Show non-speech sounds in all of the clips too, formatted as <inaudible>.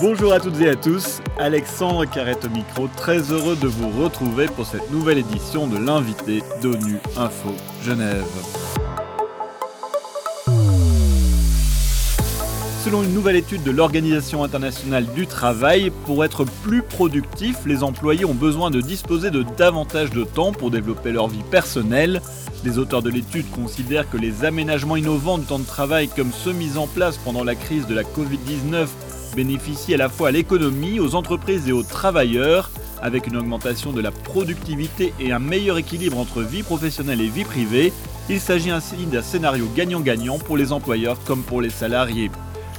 Bonjour à toutes et à tous, Alexandre Carrette au micro, très heureux de vous retrouver pour cette nouvelle édition de l'invité d'ONU Info Genève. Selon une nouvelle étude de l'Organisation internationale du travail, pour être plus productifs, les employés ont besoin de disposer de davantage de temps pour développer leur vie personnelle. Les auteurs de l'étude considèrent que les aménagements innovants du temps de travail comme ceux mis en place pendant la crise de la Covid-19 bénéficient à la fois à l'économie, aux entreprises et aux travailleurs, avec une augmentation de la productivité et un meilleur équilibre entre vie professionnelle et vie privée. Il s'agit ainsi d'un scénario gagnant-gagnant pour les employeurs comme pour les salariés.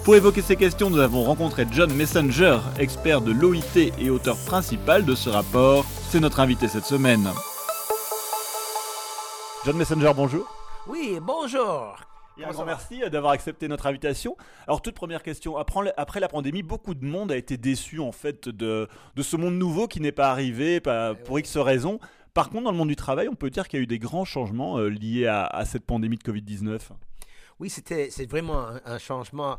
Pour évoquer ces questions, nous avons rencontré John Messenger, expert de l'OIT et auteur principal de ce rapport. C'est notre invité cette semaine. John Messenger, bonjour. Oui, bonjour. Et un grand merci d'avoir accepté notre invitation. Alors toute première question, après la pandémie, beaucoup de monde a été déçu en fait de, de ce monde nouveau qui n'est pas arrivé pas, pour X raisons. Par contre, dans le monde du travail, on peut dire qu'il y a eu des grands changements euh, liés à, à, cette pandémie de Covid-19. Oui, c'était c'est vraiment un, un changement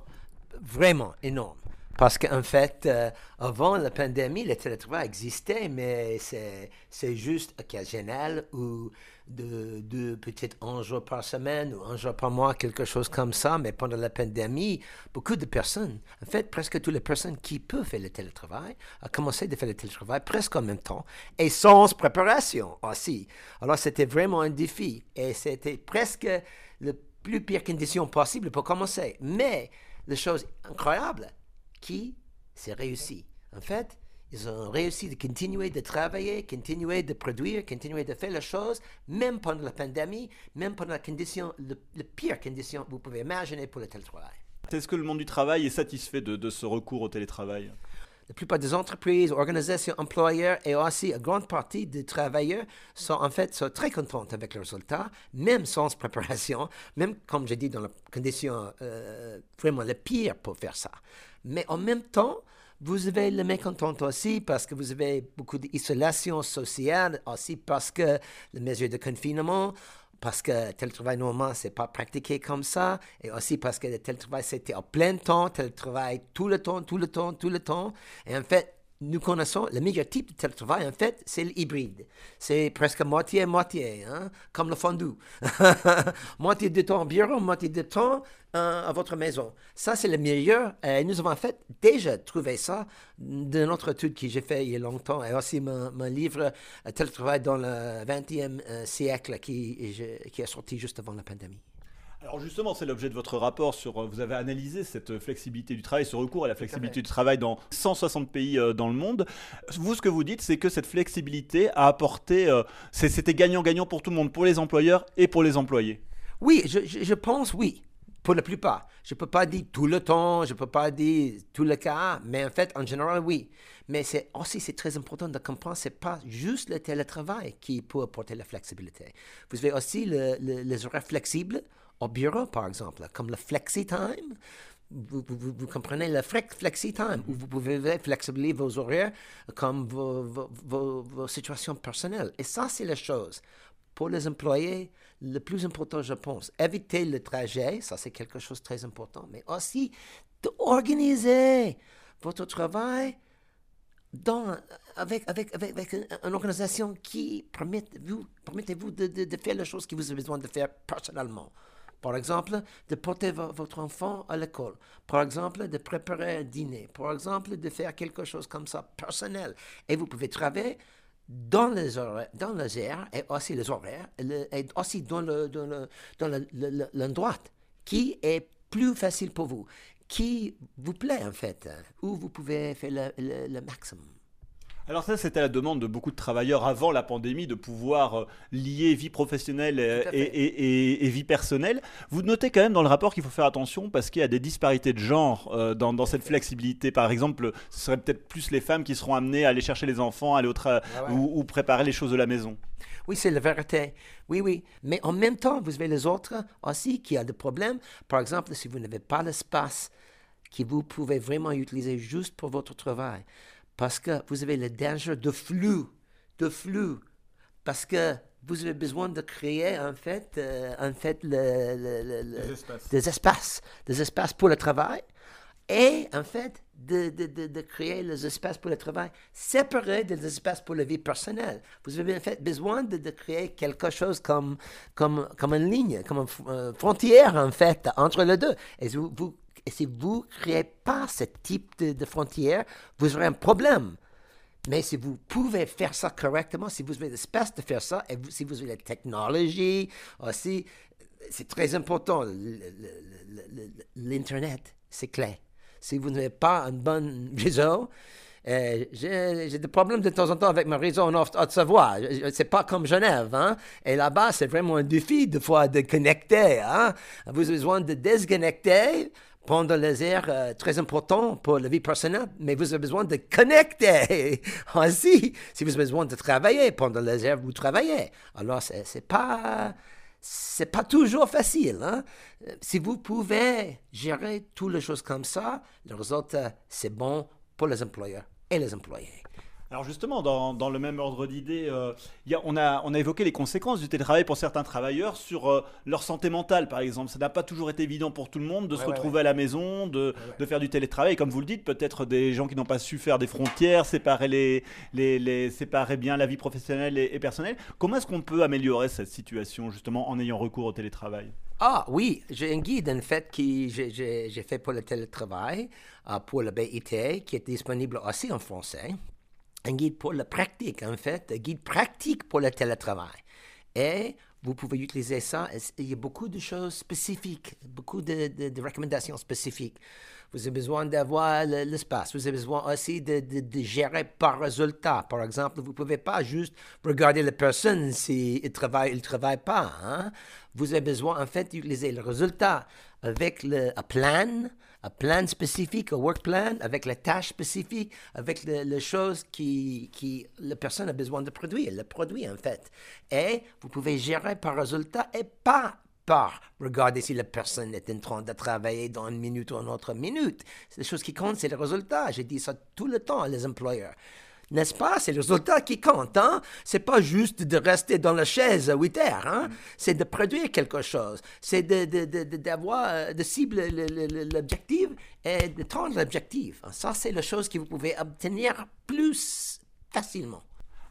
vraiment énorme. Parce qu'en fait, euh, avant la pandémie, le télétravail existait, mais c'est juste occasionnel ou de, de peut-être un jour par semaine ou un jour par mois, quelque chose comme ça. Mais pendant la pandémie, beaucoup de personnes, en fait, presque toutes les personnes qui peuvent faire le télétravail, ont commencé à faire le télétravail presque en même temps et sans préparation aussi. Alors, c'était vraiment un défi et c'était presque la plus pire condition possible pour commencer. Mais la chose incroyable, qui s'est réussi. En fait, ils ont réussi de continuer de travailler, continuer de produire, continuer de faire les choses, même pendant la pandémie, même pendant la condition, le, pire condition que vous pouvez imaginer pour le télétravail. Est-ce que le monde du travail est satisfait de, de ce recours au télétravail? La plupart des entreprises, organisations, employeurs et aussi une grande partie des travailleurs sont en fait sont très contents avec le résultat, même sans préparation, même comme j'ai dit dans la condition euh, vraiment la pire pour faire ça. Mais en même temps, vous avez le mécontent aussi parce que vous avez beaucoup d'isolation sociale, aussi parce que les mesures de confinement, parce que tel travail normalement, c'est pas pratiqué comme ça, et aussi parce que tel travail, c'était en plein temps, tel travail tout le temps, tout le temps, tout le temps. Et en fait, nous connaissons le meilleur type de télétravail, en fait, c'est l'hybride. C'est presque moitié-moitié, hein, comme le fondue. <laughs> moitié de temps au bureau, moitié de temps euh, à votre maison. Ça, c'est le meilleur. Et nous avons en fait déjà trouvé ça dans notre étude que j'ai fait il y a longtemps et aussi mon, livre euh, Télétravail dans le 20e euh, siècle qui, qui est sorti juste avant la pandémie. Alors justement, c'est l'objet de votre rapport sur. Euh, vous avez analysé cette flexibilité du travail, ce recours à la flexibilité du travail dans 160 pays euh, dans le monde. Vous, ce que vous dites, c'est que cette flexibilité a apporté. Euh, c'était gagnant-gagnant pour tout le monde, pour les employeurs et pour les employés. Oui, je, pense oui. Pour la plupart. Je ne peux pas dire tout le temps, je ne peux pas dire tout le cas, mais en fait, en général, oui. Mais c'est aussi c'est très important de comprendre, c'est pas juste le télétravail qui peut apporter la flexibilité. Vous avez aussi les horaires flexibles au bureau, par exemple, comme le flexi-time. Vous, vous, comprenez le flexi-time, où vous pouvez flexibiliser vos horaires comme vos, vos, vos, situations personnelles. Et ça, c'est la chose. Pour les employés, le plus important, je pense, éviter le trajet, ça c'est quelque chose de très important, mais aussi d'organiser votre travail dans, avec, avec, avec, une organisation qui permet vous, permettez vous de, de, de, faire les choses que vous avez besoin de faire personnellement. Par exemple, de porter votre enfant à l'école. Par exemple, de préparer un dîner. Par exemple, de faire quelque chose comme ça, personnel. Et vous pouvez travailler dans les horaires, dans les heures et aussi les horaires, et aussi dans le, dans le, dans l'endroit qui est plus facile pour vous, qui vous plaît en fait, où vous pouvez faire le, le maximum. Alors ça, c'était la demande de beaucoup de travailleurs avant la pandémie de pouvoir euh, lier vie professionnelle et, vie personnelle. Vous notez quand même dans le rapport qu'il faut faire attention parce qu'il y a des disparités de genre euh, dans, cette flexibilité. Par exemple, ce serait peut-être plus les femmes qui seront amenées à aller chercher les enfants, aller au ah ou, préparer les choses de la maison. Oui, c'est la vérité. Oui, oui. Mais en même temps, vous avez les autres aussi qui ont des problèmes. Par exemple, si vous n'avez pas l'espace que vous pouvez vraiment utiliser juste pour votre travail, parce que vous avez le danger de flux, de flux, parce que vous avez besoin de créer en fait, euh, en fait le, des, espaces. des espaces, des espaces pour le travail et en fait de, de, de, de, créer les espaces pour le travail séparés des espaces pour la vie personnelle. Vous avez en fait besoin de, créer quelque chose comme, comme, comme une ligne, comme une euh, frontière en fait entre les deux. Et vous, vous et si vous ne créez pas ce type de, de, frontière, vous aurez un problème. Mais si vous pouvez faire ça correctement, si vous avez l'espace de faire ça, et si vous avez la technologie aussi, c'est très important. L'Internet, c'est clé. Si vous n'avez pas un bon réseau, euh, j'ai des problèmes de temps en temps avec mon réseau en Haute-Savoie. C'est pas comme Genève. Hein? Et là-bas, c'est vraiment un défi de connecter. Hein? Vous avez besoin de déconnecter pendant les heures euh, très importantes pour la vie personnelle, mais vous avez besoin de connecter <laughs> aussi si vous avez besoin de travailler pendant les heures vous travaillez. Alors, c'est pas c'est pas toujours facile. Hein? Si vous pouvez gérer toutes les choses comme ça, le résultat, c'est bon pour les employeurs et les employés. Alors justement, dans, le même ordre d'idée, euh, on, a, on a évoqué les conséquences du télétravail pour certains travailleurs sur euh, leur santé mentale, par exemple. Ça n'a pas toujours été évident pour tout le monde de se retrouver à la maison, de, de, faire du télétravail. Comme vous le dites, peut-être des gens qui n'ont pas su faire des frontières, séparer, les, les, les séparer bien la vie professionnelle et, personnelle. Comment est-ce qu'on peut améliorer cette situation, justement, en ayant recours au télétravail? Ah oui, j'ai un guide en fait que j'ai fait pour le télétravail, euh, pour le BIT, qui est disponible aussi en français un guide pour la pratique, en fait, un guide pratique pour le télétravail. Et vous pouvez utiliser ça. Il y a beaucoup de choses spécifiques, beaucoup de, recommandations spécifiques. Vous avez besoin d'avoir l'espace. Vous avez besoin aussi de, gérer par résultat. Par exemple, vous ne pouvez pas juste regarder la personne s'il travaille ou ne travaille pas. Hein. Vous avez besoin, en fait, d'utiliser le résultat avec le plan, un plan spécifique, un work plan, avec les tâches spécifiques, avec les, choses qui, qui la personne a besoin de produire, le produit en fait. Et vous pouvez gérer par résultat et pas par regarder si la personne est en train de travailler dans une minute ou une autre minute. Les choses qui comptent, c'est le résultat. J'ai dit ça tout le temps à les employeurs. N'est-ce pas? C'est le résultat qui compte. Hein? C'est pas juste de rester dans la chaise à 8 heures. Hein? C'est de produire quelque chose. C'est d'avoir, de, de, de, cibler l'objectif et de tendre l'objectif. Ça, c'est la chose que vous pouvez obtenir plus facilement.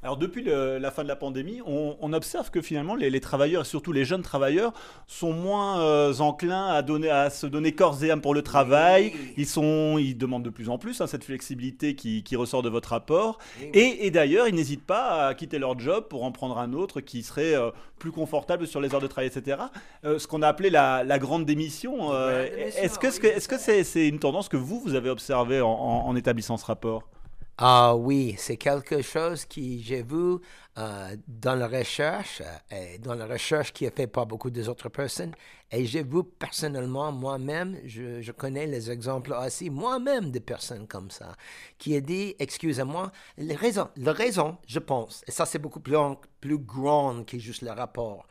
Alors depuis la fin de la pandémie, on, observe que finalement les, travailleurs, et surtout les jeunes travailleurs, sont moins euh, enclins à, donner, à se donner corps et âme pour le travail. Ils, sont, ils demandent de plus en plus hein, cette flexibilité qui, ressort de votre rapport. Et, d'ailleurs, ils n'hésitent pas à quitter leur job pour en prendre un autre qui serait euh, plus confortable sur les heures de travail, etc. Euh, ce qu'on a appelé la, grande démission. est-ce que c'est -ce que c'est une tendance que vous, vous avez observée en établissant ce rapport? Ah oui, c'est quelque chose que j'ai vu euh, dans la recherche, euh, et dans la recherche qui est faite par beaucoup d'autres personnes. Et j'ai vu personnellement, moi-même, je, je, connais les exemples aussi, moi-même, de personnes comme ça, qui a dit, excusez-moi, les raisons, la raison, je pense, et ça c'est beaucoup plus, plus grand que juste le rapport,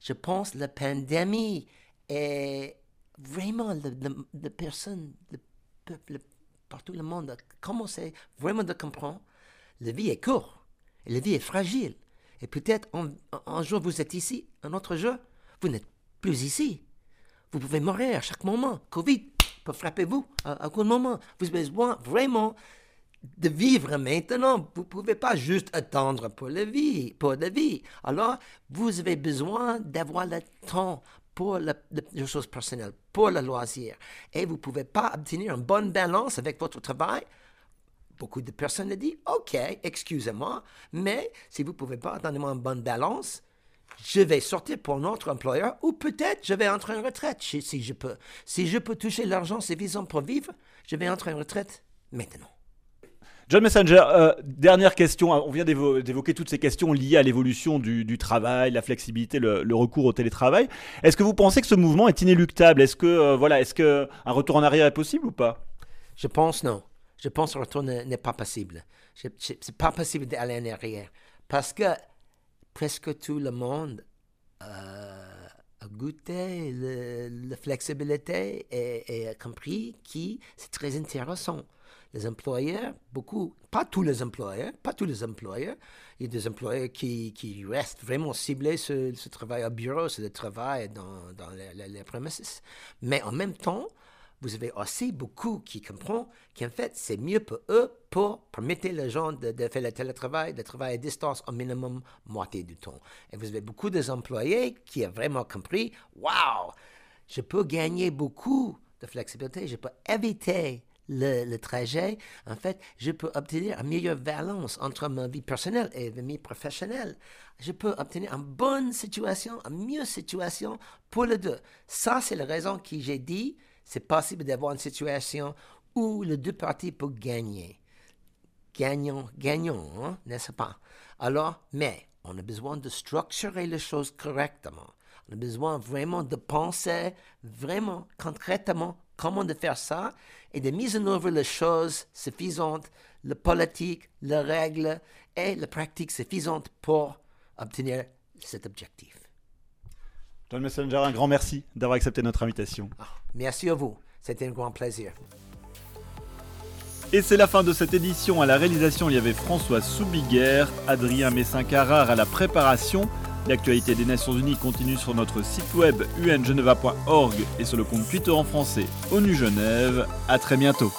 je pense la pandémie est vraiment la, personne, le peuple, partout le monde a vraiment de comprendre la vie est courte et la vie est fragile. Et peut-être un, jour vous êtes ici, un autre jour, vous n'êtes plus ici. Vous pouvez mourir à chaque moment. Covid peut frapper vous à, à tout moment. Vous avez besoin vraiment de vivre maintenant. Vous ne pouvez pas juste attendre pour la vie, pour la vie. Alors, vous avez besoin d'avoir le temps pour les choses personnelles, pour le loisir. Et vous ne pouvez pas obtenir une bonne balance avec votre travail. Beaucoup de personnes disent, OK, excusez-moi, mais si vous ne pouvez pas donner une bonne balance, je vais sortir pour un autre employeur ou peut-être je vais entrer en retraite si je peux. Si je peux toucher l'argent suffisant pour vivre, je vais entrer en retraite maintenant. John Messenger, euh, dernière question. On vient d'évoquer toutes ces questions liées à l'évolution du, travail, la flexibilité, le, recours au télétravail. Est-ce que vous pensez que ce mouvement est inéluctable? Est-ce que euh, voilà, est-ce que retour en arrière est possible ou pas? Je pense non. Je pense que le retour n'est pas possible. C'est pas possible d'aller en arrière parce que presque tout le monde euh, a goûté la flexibilité et, et a compris que c'est très intéressant les employeurs, beaucoup, pas tous les employeurs, pas tous les employeurs, il y a des employeurs qui, restent vraiment ciblés sur ce travail au bureau, sur le travail dans, dans les, les, premises. Mais en même temps, vous avez aussi beaucoup qui comprennent qu'en fait, c'est mieux pour eux pour permettre les gens de, faire le télétravail, de travailler à distance au minimum moitié du temps. Et vous avez beaucoup d'employés qui ont vraiment compris, waouh, je peux gagner beaucoup de flexibilité, je peux éviter le, trajet, en fait, je peux obtenir une meilleure balance entre ma vie personnelle et ma vie professionnelle. Je peux obtenir une bonne situation, une meilleure situation pour les deux. Ça, c'est la raison que j'ai dit, c'est possible d'avoir une situation où les deux parties peuvent gagner. Gagnons, gagnons, hein, n'est-ce pas? Alors, mais on a besoin de structurer les choses correctement. On a besoin vraiment de penser vraiment concrètement comment de faire ça? Et de mise en œuvre les choses suffisantes, la politique, les règles et la pratique suffisante pour obtenir cet objectif. John Messenger, un grand merci d'avoir accepté notre invitation. Ah, merci à vous, c'était un grand plaisir. Et c'est la fin de cette édition. À la réalisation, il y avait François Soubiguerre, Adrien Messin-Carrard à la préparation. L'actualité des Nations Unies continue sur notre site web ungeneva.org et sur le compte Twitter en français ONU Genève. A très bientôt.